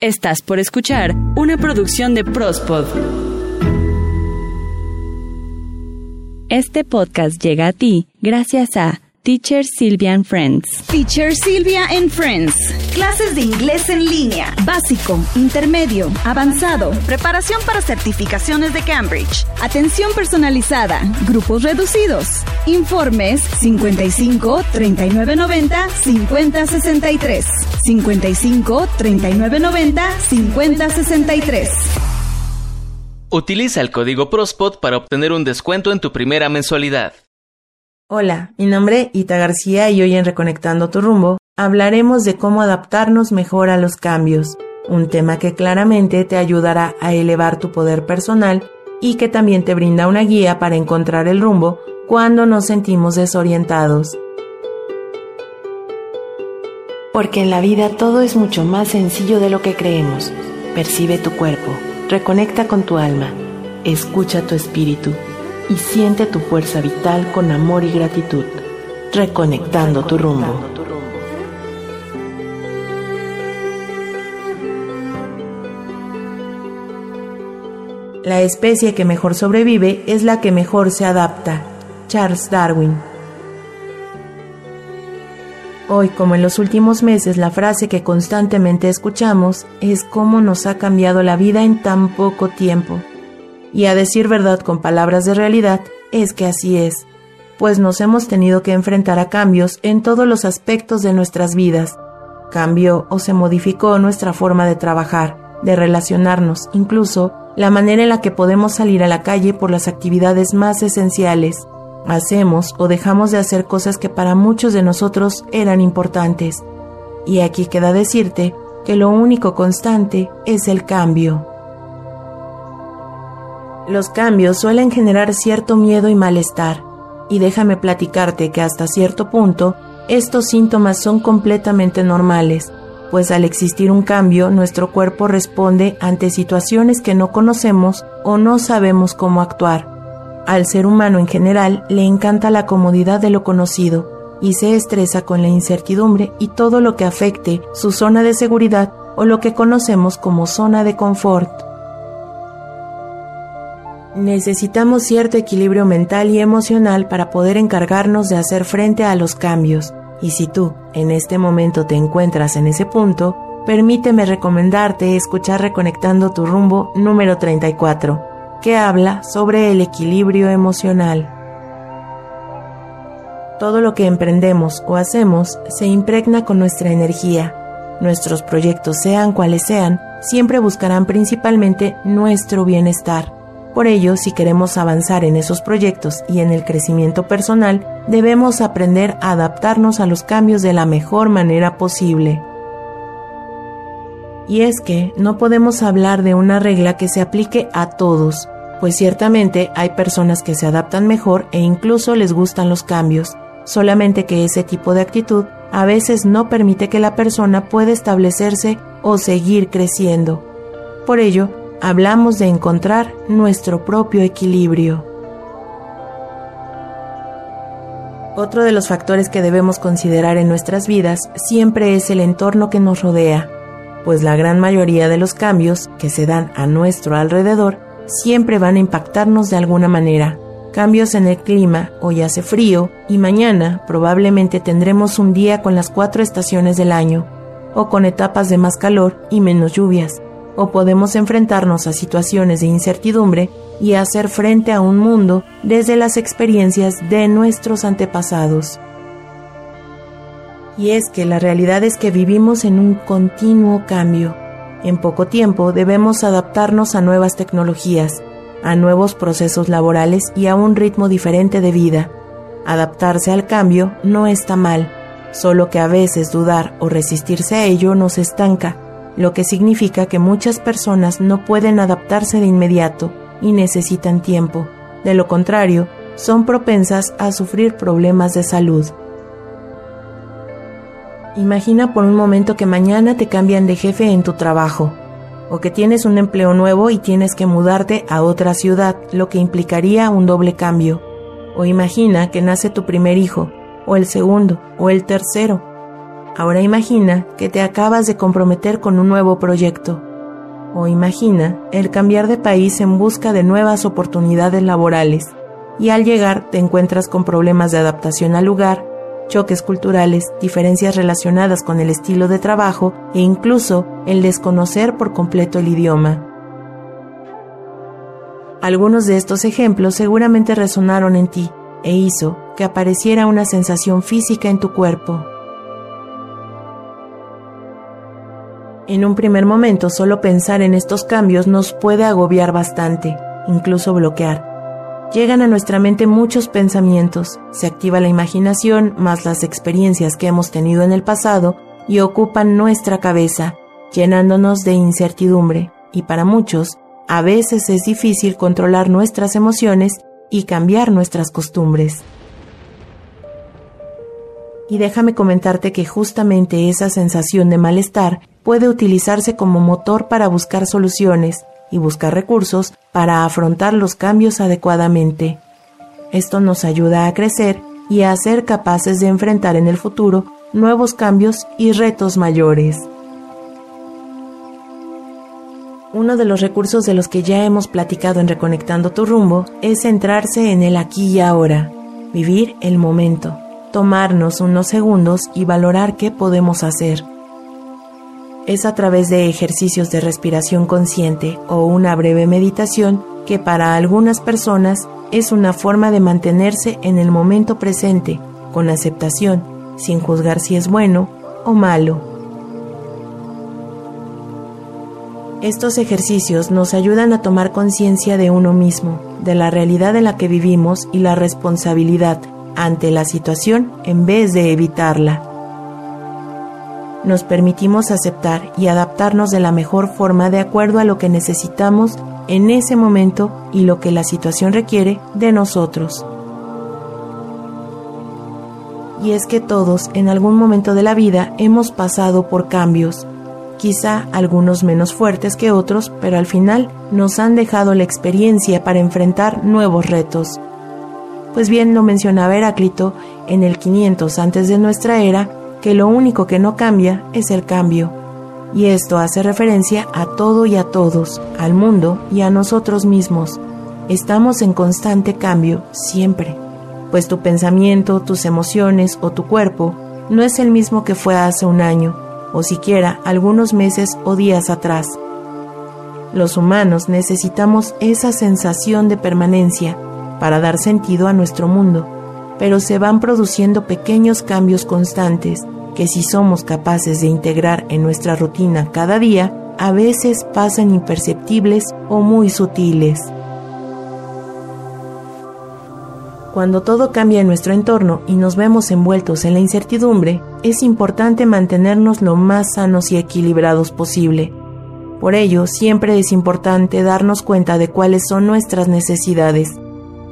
Estás por escuchar una producción de Prospod. Este podcast llega a ti gracias a Teacher Sylvia and Friends. Teacher Silvia and Friends. Clases de inglés en línea. Básico, intermedio, avanzado. Preparación para certificaciones de Cambridge. Atención personalizada. Grupos reducidos. Informes 55 39 90 50 63. 55 39 90 50 63. Utiliza el código PROSPOT para obtener un descuento en tu primera mensualidad. Hola, mi nombre es Ita García y hoy en Reconectando tu rumbo hablaremos de cómo adaptarnos mejor a los cambios, un tema que claramente te ayudará a elevar tu poder personal y que también te brinda una guía para encontrar el rumbo cuando nos sentimos desorientados. Porque en la vida todo es mucho más sencillo de lo que creemos. Percibe tu cuerpo, reconecta con tu alma, escucha tu espíritu y siente tu fuerza vital con amor y gratitud, reconectando tu rumbo. La especie que mejor sobrevive es la que mejor se adapta. Charles Darwin. Hoy, como en los últimos meses, la frase que constantemente escuchamos es cómo nos ha cambiado la vida en tan poco tiempo. Y a decir verdad con palabras de realidad, es que así es, pues nos hemos tenido que enfrentar a cambios en todos los aspectos de nuestras vidas. Cambió o se modificó nuestra forma de trabajar, de relacionarnos, incluso la manera en la que podemos salir a la calle por las actividades más esenciales. Hacemos o dejamos de hacer cosas que para muchos de nosotros eran importantes. Y aquí queda decirte que lo único constante es el cambio. Los cambios suelen generar cierto miedo y malestar, y déjame platicarte que hasta cierto punto estos síntomas son completamente normales, pues al existir un cambio nuestro cuerpo responde ante situaciones que no conocemos o no sabemos cómo actuar. Al ser humano en general le encanta la comodidad de lo conocido y se estresa con la incertidumbre y todo lo que afecte su zona de seguridad o lo que conocemos como zona de confort. Necesitamos cierto equilibrio mental y emocional para poder encargarnos de hacer frente a los cambios. Y si tú en este momento te encuentras en ese punto, permíteme recomendarte escuchar Reconectando tu rumbo número 34, que habla sobre el equilibrio emocional. Todo lo que emprendemos o hacemos se impregna con nuestra energía. Nuestros proyectos, sean cuales sean, siempre buscarán principalmente nuestro bienestar. Por ello, si queremos avanzar en esos proyectos y en el crecimiento personal, debemos aprender a adaptarnos a los cambios de la mejor manera posible. Y es que no podemos hablar de una regla que se aplique a todos, pues ciertamente hay personas que se adaptan mejor e incluso les gustan los cambios, solamente que ese tipo de actitud a veces no permite que la persona pueda establecerse o seguir creciendo. Por ello, hablamos de encontrar nuestro propio equilibrio. Otro de los factores que debemos considerar en nuestras vidas siempre es el entorno que nos rodea, pues la gran mayoría de los cambios que se dan a nuestro alrededor siempre van a impactarnos de alguna manera. Cambios en el clima, hoy hace frío y mañana probablemente tendremos un día con las cuatro estaciones del año, o con etapas de más calor y menos lluvias o podemos enfrentarnos a situaciones de incertidumbre y hacer frente a un mundo desde las experiencias de nuestros antepasados. Y es que la realidad es que vivimos en un continuo cambio. En poco tiempo debemos adaptarnos a nuevas tecnologías, a nuevos procesos laborales y a un ritmo diferente de vida. Adaptarse al cambio no está mal, solo que a veces dudar o resistirse a ello nos estanca lo que significa que muchas personas no pueden adaptarse de inmediato y necesitan tiempo. De lo contrario, son propensas a sufrir problemas de salud. Imagina por un momento que mañana te cambian de jefe en tu trabajo, o que tienes un empleo nuevo y tienes que mudarte a otra ciudad, lo que implicaría un doble cambio. O imagina que nace tu primer hijo, o el segundo, o el tercero, Ahora imagina que te acabas de comprometer con un nuevo proyecto. O imagina el cambiar de país en busca de nuevas oportunidades laborales y al llegar te encuentras con problemas de adaptación al lugar, choques culturales, diferencias relacionadas con el estilo de trabajo e incluso el desconocer por completo el idioma. Algunos de estos ejemplos seguramente resonaron en ti e hizo que apareciera una sensación física en tu cuerpo. En un primer momento solo pensar en estos cambios nos puede agobiar bastante, incluso bloquear. Llegan a nuestra mente muchos pensamientos, se activa la imaginación más las experiencias que hemos tenido en el pasado y ocupan nuestra cabeza, llenándonos de incertidumbre, y para muchos, a veces es difícil controlar nuestras emociones y cambiar nuestras costumbres. Y déjame comentarte que justamente esa sensación de malestar puede utilizarse como motor para buscar soluciones y buscar recursos para afrontar los cambios adecuadamente. Esto nos ayuda a crecer y a ser capaces de enfrentar en el futuro nuevos cambios y retos mayores. Uno de los recursos de los que ya hemos platicado en Reconectando tu rumbo es centrarse en el aquí y ahora, vivir el momento, tomarnos unos segundos y valorar qué podemos hacer. Es a través de ejercicios de respiración consciente o una breve meditación que para algunas personas es una forma de mantenerse en el momento presente, con aceptación, sin juzgar si es bueno o malo. Estos ejercicios nos ayudan a tomar conciencia de uno mismo, de la realidad en la que vivimos y la responsabilidad ante la situación en vez de evitarla. Nos permitimos aceptar y adaptarnos de la mejor forma de acuerdo a lo que necesitamos en ese momento y lo que la situación requiere de nosotros. Y es que todos en algún momento de la vida hemos pasado por cambios, quizá algunos menos fuertes que otros, pero al final nos han dejado la experiencia para enfrentar nuevos retos. Pues bien lo mencionaba Heráclito en el 500 antes de nuestra era, que lo único que no cambia es el cambio. Y esto hace referencia a todo y a todos, al mundo y a nosotros mismos. Estamos en constante cambio, siempre, pues tu pensamiento, tus emociones o tu cuerpo no es el mismo que fue hace un año, o siquiera algunos meses o días atrás. Los humanos necesitamos esa sensación de permanencia para dar sentido a nuestro mundo, pero se van produciendo pequeños cambios constantes que si somos capaces de integrar en nuestra rutina cada día, a veces pasan imperceptibles o muy sutiles. Cuando todo cambia en nuestro entorno y nos vemos envueltos en la incertidumbre, es importante mantenernos lo más sanos y equilibrados posible. Por ello, siempre es importante darnos cuenta de cuáles son nuestras necesidades,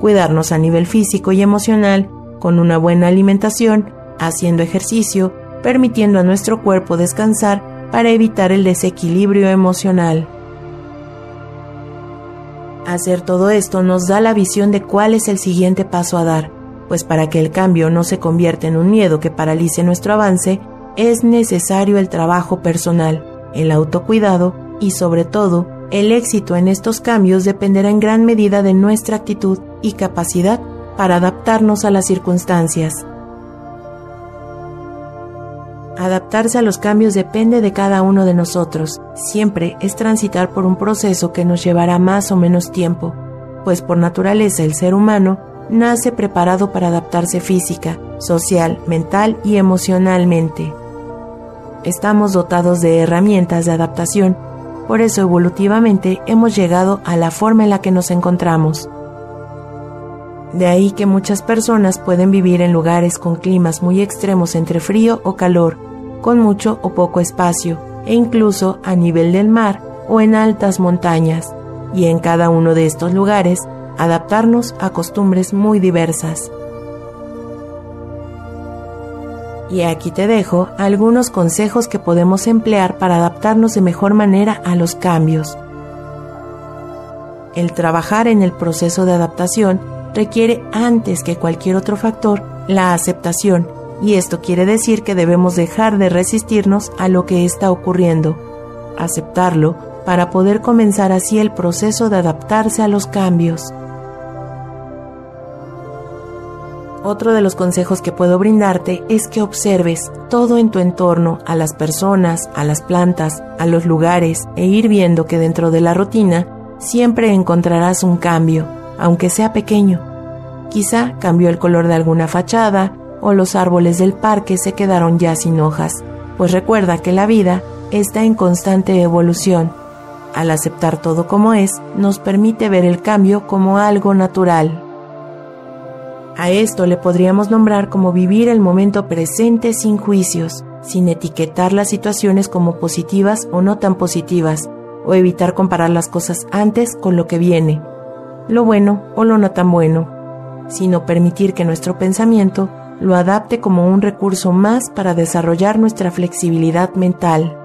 cuidarnos a nivel físico y emocional, con una buena alimentación, haciendo ejercicio, permitiendo a nuestro cuerpo descansar para evitar el desequilibrio emocional. Hacer todo esto nos da la visión de cuál es el siguiente paso a dar, pues para que el cambio no se convierta en un miedo que paralice nuestro avance, es necesario el trabajo personal, el autocuidado y sobre todo, el éxito en estos cambios dependerá en gran medida de nuestra actitud y capacidad para adaptarnos a las circunstancias. Adaptarse a los cambios depende de cada uno de nosotros. Siempre es transitar por un proceso que nos llevará más o menos tiempo, pues por naturaleza el ser humano nace preparado para adaptarse física, social, mental y emocionalmente. Estamos dotados de herramientas de adaptación, por eso evolutivamente hemos llegado a la forma en la que nos encontramos. De ahí que muchas personas pueden vivir en lugares con climas muy extremos entre frío o calor, con mucho o poco espacio, e incluso a nivel del mar o en altas montañas, y en cada uno de estos lugares adaptarnos a costumbres muy diversas. Y aquí te dejo algunos consejos que podemos emplear para adaptarnos de mejor manera a los cambios. El trabajar en el proceso de adaptación requiere antes que cualquier otro factor la aceptación y esto quiere decir que debemos dejar de resistirnos a lo que está ocurriendo, aceptarlo para poder comenzar así el proceso de adaptarse a los cambios. Otro de los consejos que puedo brindarte es que observes todo en tu entorno, a las personas, a las plantas, a los lugares, e ir viendo que dentro de la rutina siempre encontrarás un cambio, aunque sea pequeño. Quizá cambió el color de alguna fachada o los árboles del parque se quedaron ya sin hojas, pues recuerda que la vida está en constante evolución. Al aceptar todo como es, nos permite ver el cambio como algo natural. A esto le podríamos nombrar como vivir el momento presente sin juicios, sin etiquetar las situaciones como positivas o no tan positivas, o evitar comparar las cosas antes con lo que viene, lo bueno o lo no tan bueno, sino permitir que nuestro pensamiento lo adapte como un recurso más para desarrollar nuestra flexibilidad mental.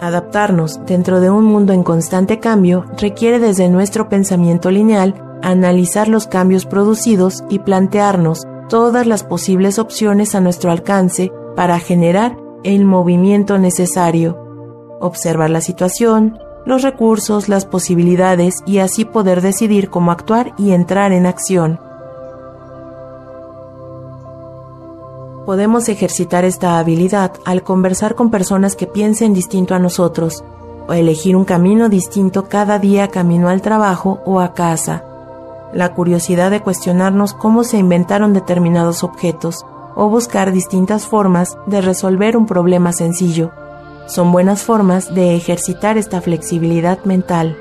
Adaptarnos dentro de un mundo en constante cambio requiere desde nuestro pensamiento lineal analizar los cambios producidos y plantearnos todas las posibles opciones a nuestro alcance para generar el movimiento necesario, observar la situación, los recursos, las posibilidades y así poder decidir cómo actuar y entrar en acción. podemos ejercitar esta habilidad al conversar con personas que piensen distinto a nosotros, o elegir un camino distinto cada día camino al trabajo o a casa. La curiosidad de cuestionarnos cómo se inventaron determinados objetos, o buscar distintas formas de resolver un problema sencillo, son buenas formas de ejercitar esta flexibilidad mental.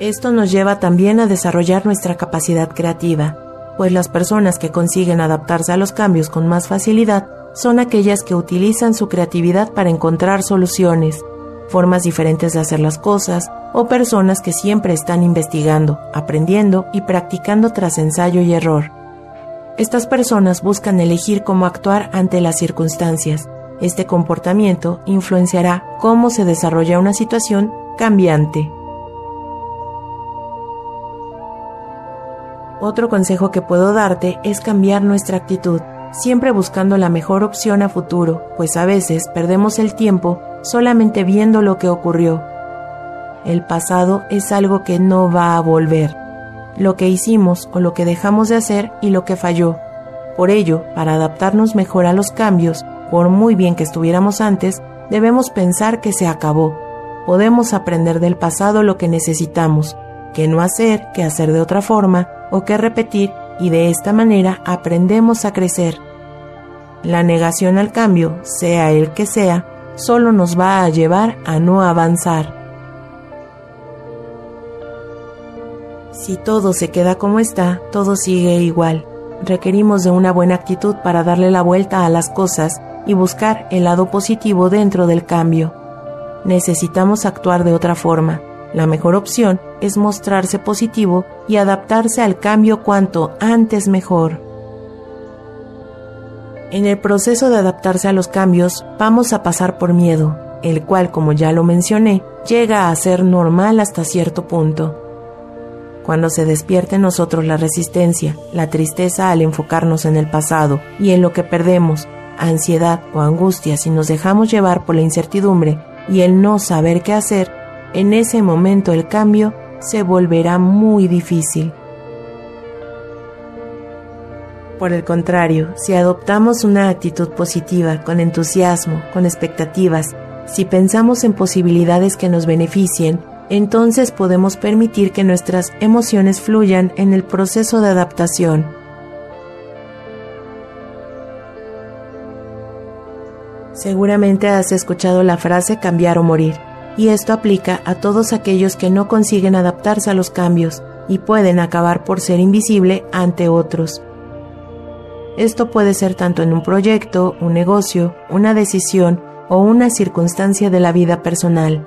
Esto nos lleva también a desarrollar nuestra capacidad creativa pues las personas que consiguen adaptarse a los cambios con más facilidad son aquellas que utilizan su creatividad para encontrar soluciones, formas diferentes de hacer las cosas o personas que siempre están investigando, aprendiendo y practicando tras ensayo y error. Estas personas buscan elegir cómo actuar ante las circunstancias. Este comportamiento influenciará cómo se desarrolla una situación cambiante. Otro consejo que puedo darte es cambiar nuestra actitud, siempre buscando la mejor opción a futuro, pues a veces perdemos el tiempo solamente viendo lo que ocurrió. El pasado es algo que no va a volver, lo que hicimos o lo que dejamos de hacer y lo que falló. Por ello, para adaptarnos mejor a los cambios, por muy bien que estuviéramos antes, debemos pensar que se acabó. Podemos aprender del pasado lo que necesitamos, que no hacer, que hacer de otra forma, o que repetir y de esta manera aprendemos a crecer. La negación al cambio, sea el que sea, solo nos va a llevar a no avanzar. Si todo se queda como está, todo sigue igual. Requerimos de una buena actitud para darle la vuelta a las cosas y buscar el lado positivo dentro del cambio. Necesitamos actuar de otra forma la mejor opción es mostrarse positivo y adaptarse al cambio cuanto antes mejor. En el proceso de adaptarse a los cambios vamos a pasar por miedo, el cual, como ya lo mencioné, llega a ser normal hasta cierto punto. Cuando se despierte en nosotros la resistencia, la tristeza al enfocarnos en el pasado y en lo que perdemos, ansiedad o angustia si nos dejamos llevar por la incertidumbre y el no saber qué hacer, en ese momento el cambio se volverá muy difícil. Por el contrario, si adoptamos una actitud positiva, con entusiasmo, con expectativas, si pensamos en posibilidades que nos beneficien, entonces podemos permitir que nuestras emociones fluyan en el proceso de adaptación. Seguramente has escuchado la frase cambiar o morir y esto aplica a todos aquellos que no consiguen adaptarse a los cambios y pueden acabar por ser invisible ante otros. Esto puede ser tanto en un proyecto, un negocio, una decisión o una circunstancia de la vida personal.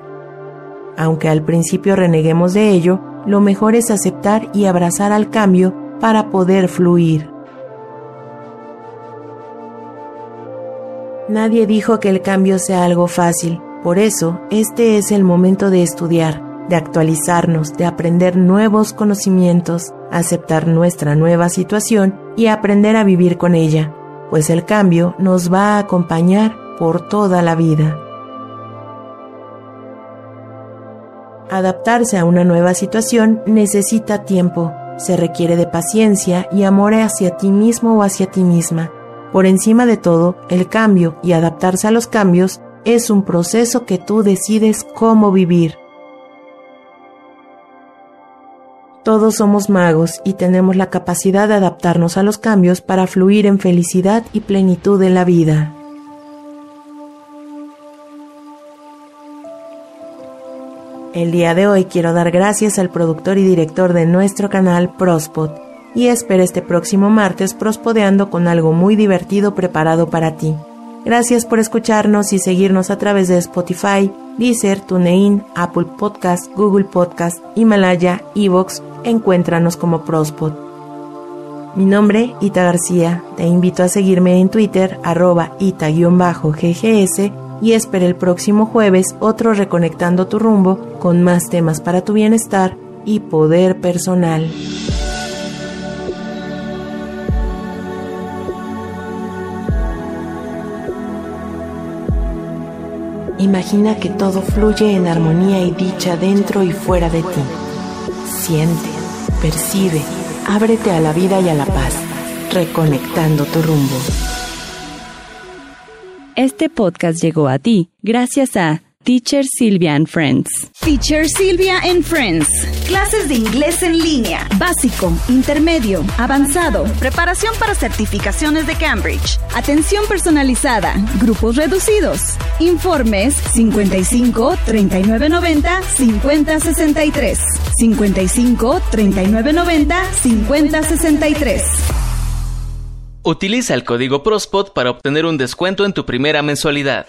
Aunque al principio reneguemos de ello, lo mejor es aceptar y abrazar al cambio para poder fluir. Nadie dijo que el cambio sea algo fácil, por eso, este es el momento de estudiar, de actualizarnos, de aprender nuevos conocimientos, aceptar nuestra nueva situación y aprender a vivir con ella, pues el cambio nos va a acompañar por toda la vida. Adaptarse a una nueva situación necesita tiempo, se requiere de paciencia y amor hacia ti mismo o hacia ti misma. Por encima de todo, el cambio y adaptarse a los cambios es un proceso que tú decides cómo vivir. Todos somos magos y tenemos la capacidad de adaptarnos a los cambios para fluir en felicidad y plenitud en la vida. El día de hoy quiero dar gracias al productor y director de nuestro canal Prospod y espero este próximo martes prospodeando con algo muy divertido preparado para ti. Gracias por escucharnos y seguirnos a través de Spotify, Deezer, TuneIn, Apple Podcast, Google Podcast, Himalaya, Evox. Encuéntranos como Prospod. Mi nombre, Ita García. Te invito a seguirme en Twitter, arroba ita-ggs y espero el próximo jueves otro Reconectando tu rumbo con más temas para tu bienestar y poder personal. Imagina que todo fluye en armonía y dicha dentro y fuera de ti. Siente, percibe, ábrete a la vida y a la paz, reconectando tu rumbo. Este podcast llegó a ti gracias a Teacher Silvia and Friends. Teacher Silvia and Friends. Clases de inglés en línea. Básico, intermedio, avanzado. Preparación para certificaciones de Cambridge. Atención personalizada. Grupos reducidos. Informes 55 3990 5063. 55 3990 5063. Utiliza el código PROSPOT para obtener un descuento en tu primera mensualidad.